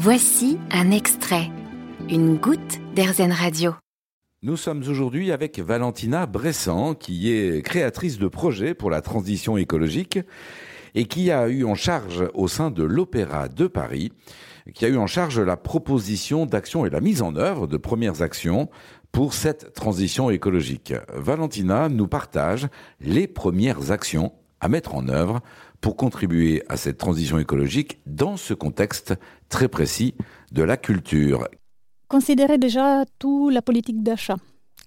Voici un extrait, une goutte d'Airzen Radio. Nous sommes aujourd'hui avec Valentina Bressan, qui est créatrice de projets pour la transition écologique et qui a eu en charge au sein de l'Opéra de Paris, qui a eu en charge la proposition d'action et la mise en œuvre de premières actions pour cette transition écologique. Valentina nous partage les premières actions à mettre en œuvre pour contribuer à cette transition écologique dans ce contexte très précis de la culture. Considérer déjà tout la politique d'achat,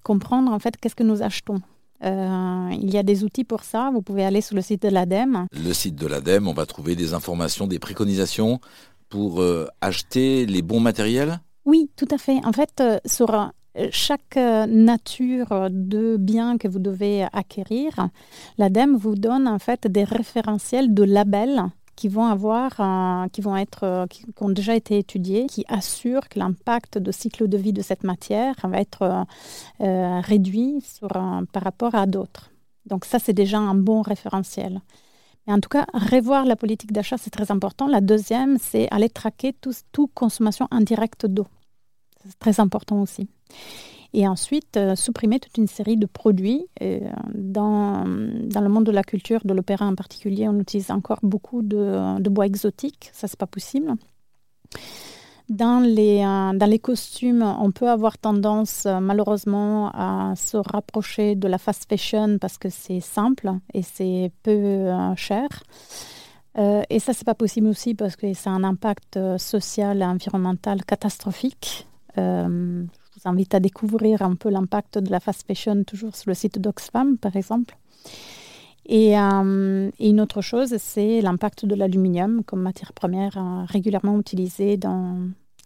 comprendre en fait qu'est-ce que nous achetons. Euh, il y a des outils pour ça. Vous pouvez aller sur le site de l'ADEME. Le site de l'ADEME, on va trouver des informations, des préconisations pour euh, acheter les bons matériels? Oui, tout à fait. En fait, euh, sur chaque nature de bien que vous devez acquérir, l'ADEME vous donne en fait des référentiels de labels qui vont avoir, qui vont être, qui, ont déjà été étudiés, qui assurent que l'impact de cycle de vie de cette matière va être euh, réduit sur, par rapport à d'autres. Donc ça, c'est déjà un bon référentiel. Mais en tout cas, revoir la politique d'achat, c'est très important. La deuxième, c'est aller traquer toute tout consommation indirecte d'eau. C'est très important aussi et ensuite euh, supprimer toute une série de produits. Euh, dans, dans, le monde de la culture, de l'opéra en particulier, on utilise encore beaucoup de, bois exotiques, ça c'est pas possible. Dans les, euh, dans les costumes, on peut avoir tendance malheureusement à se rapprocher de la fast fashion parce que c'est simple et c'est peu cher. et ça, c'est pas possible aussi parce que ça a un impact social et environnemental catastrophique vous invite à découvrir un peu l'impact de la fast fashion toujours sur le site d'Oxfam, par exemple. Et, euh, et, une autre chose, c'est l'impact de l'aluminium comme matière première euh, régulièrement utilisée dans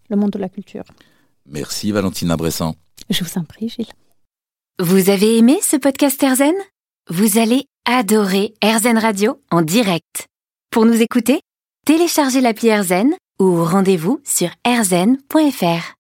le monde de la culture. Merci Valentina Bressan. Je vous en prie, Gilles. Vous avez aimé ce podcast Erzen Vous allez adorer Erzen Radio en direct. Pour nous écouter, téléchargez l'appli Erzen ou rendez-vous sur erzen.fr.